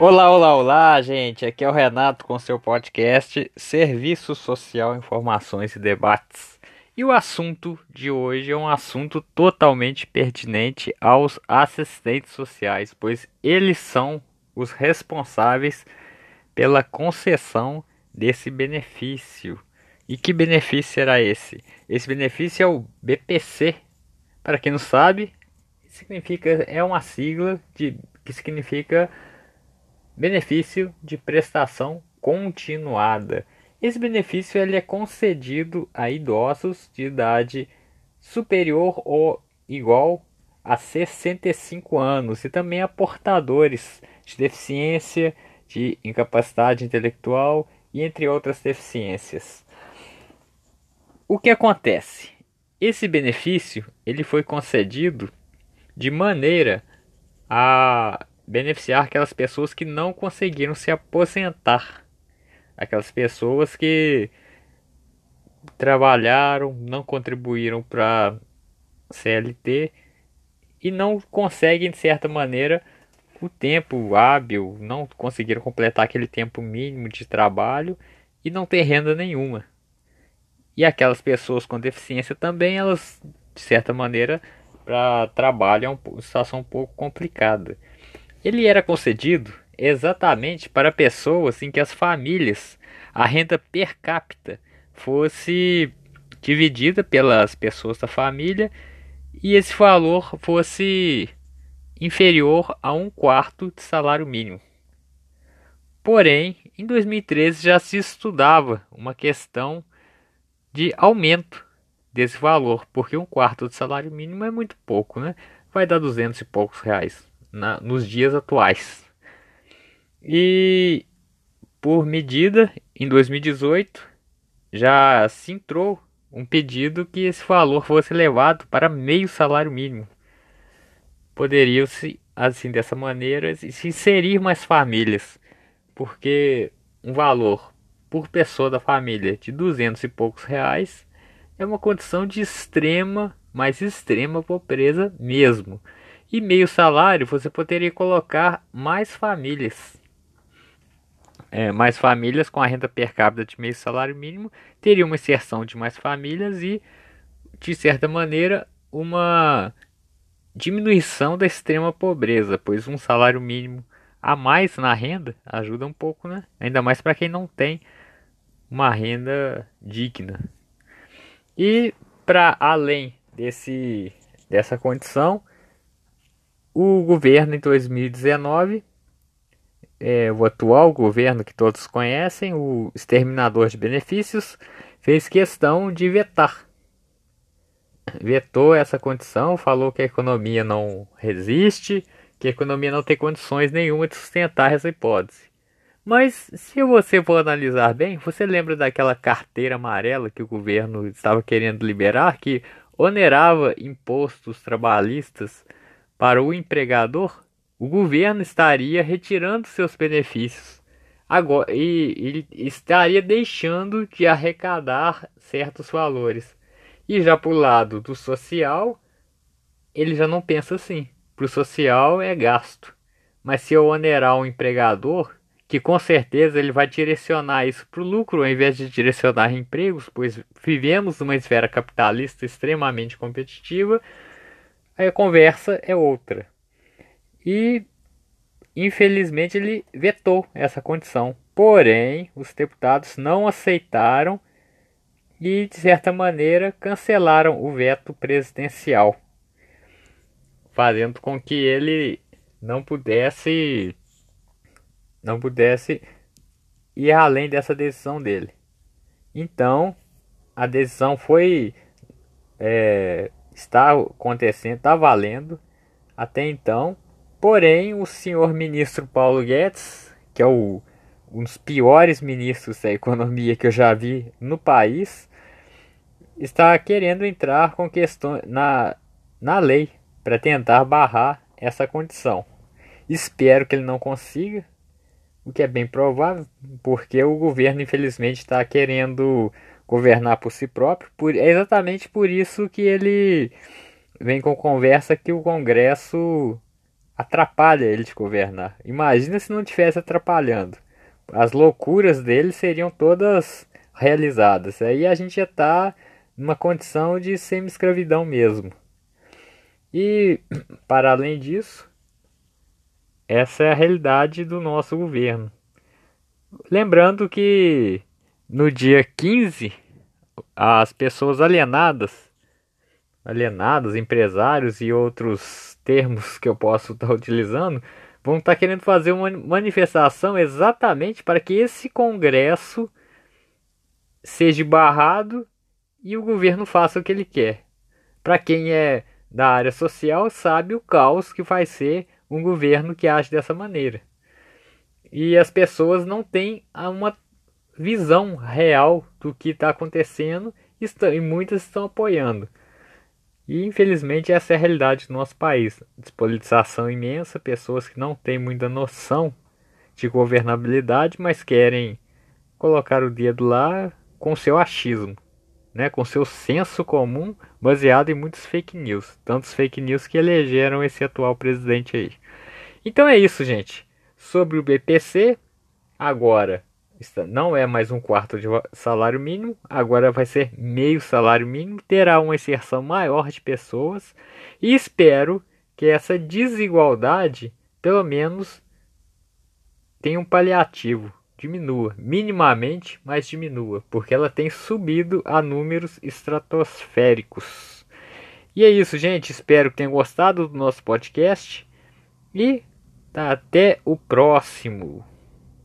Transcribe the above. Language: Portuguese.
Olá, olá, olá, gente. Aqui é o Renato com seu podcast Serviço Social, Informações e Debates. E o assunto de hoje é um assunto totalmente pertinente aos assistentes sociais, pois eles são os responsáveis pela concessão desse benefício. E que benefício será esse? Esse benefício é o BPC. Para quem não sabe, significa é uma sigla de, que significa benefício de prestação continuada. Esse benefício ele é concedido a idosos de idade superior ou igual a 65 anos e também a portadores de deficiência, de incapacidade intelectual e entre outras deficiências. O que acontece? Esse benefício ele foi concedido de maneira a beneficiar aquelas pessoas que não conseguiram se aposentar aquelas pessoas que trabalharam, não contribuíram para CLT e não conseguem, de certa maneira, o tempo hábil, não conseguiram completar aquele tempo mínimo de trabalho e não ter renda nenhuma. E aquelas pessoas com deficiência também, elas, de certa maneira, para trabalho é uma situação um pouco complicada. Ele era concedido exatamente para pessoas em que as famílias, a renda per capita fosse dividida pelas pessoas da família e esse valor fosse inferior a um quarto de salário mínimo. Porém, em 2013 já se estudava uma questão de aumento desse valor, porque um quarto de salário mínimo é muito pouco, né? Vai dar 200 e poucos reais na, nos dias atuais. E por medida, em 2018, já se entrou um pedido que esse valor fosse levado para meio salário mínimo. Poderiam-se, assim, dessa maneira, se inserir mais famílias, porque um valor por pessoa da família de 200 e poucos reais é uma condição de extrema, mais extrema pobreza mesmo. E meio salário você poderia colocar mais famílias é, mais famílias com a renda per capita de meio salário mínimo teria uma inserção de mais famílias e, de certa maneira, uma diminuição da extrema pobreza, pois um salário mínimo a mais na renda ajuda um pouco, né? Ainda mais para quem não tem uma renda digna. E para além desse dessa condição, o governo em 2019 é, o atual governo que todos conhecem, o exterminador de benefícios, fez questão de vetar. Vetou essa condição, falou que a economia não resiste, que a economia não tem condições nenhuma de sustentar essa hipótese. Mas se você for analisar bem, você lembra daquela carteira amarela que o governo estava querendo liberar, que onerava impostos trabalhistas para o empregador? o governo estaria retirando seus benefícios agora e, e estaria deixando de arrecadar certos valores. E já para o lado do social, ele já não pensa assim. Para o social é gasto. Mas se eu onerar um empregador, que com certeza ele vai direcionar isso para o lucro ao invés de direcionar empregos, pois vivemos numa esfera capitalista extremamente competitiva, a conversa é outra. E infelizmente ele vetou essa condição. Porém, os deputados não aceitaram e de certa maneira cancelaram o veto presidencial, fazendo com que ele não pudesse não pudesse ir além dessa decisão dele. Então, a decisão foi é, está acontecendo, está valendo até então Porém, o senhor ministro Paulo Guedes, que é o, um dos piores ministros da economia que eu já vi no país, está querendo entrar com questões na, na lei para tentar barrar essa condição. Espero que ele não consiga, o que é bem provável, porque o governo infelizmente está querendo governar por si próprio. Por, é exatamente por isso que ele vem com conversa que o Congresso atrapalha ele de governar. Imagina se não tivesse atrapalhando. As loucuras dele seriam todas realizadas. Aí a gente já está numa condição de semi-escravidão mesmo. E, para além disso, essa é a realidade do nosso governo. Lembrando que no dia 15, as pessoas alienadas, alienados, empresários e outros termos que eu posso estar utilizando, vão estar querendo fazer uma manifestação exatamente para que esse Congresso seja barrado e o governo faça o que ele quer. Para quem é da área social, sabe o caos que vai ser um governo que age dessa maneira. E as pessoas não têm uma visão real do que está acontecendo e muitas estão apoiando. E infelizmente essa é a realidade do nosso país. Despolitização imensa, pessoas que não têm muita noção de governabilidade, mas querem colocar o dedo lá com seu achismo, né, com seu senso comum baseado em muitos fake news, tantos fake news que elegeram esse atual presidente aí. Então é isso, gente. Sobre o BPC, agora não é mais um quarto de salário mínimo, agora vai ser meio salário mínimo, terá uma inserção maior de pessoas e espero que essa desigualdade, pelo menos, tenha um paliativo, diminua, minimamente, mas diminua, porque ela tem subido a números estratosféricos. E é isso, gente. Espero que tenham gostado do nosso podcast e até o próximo.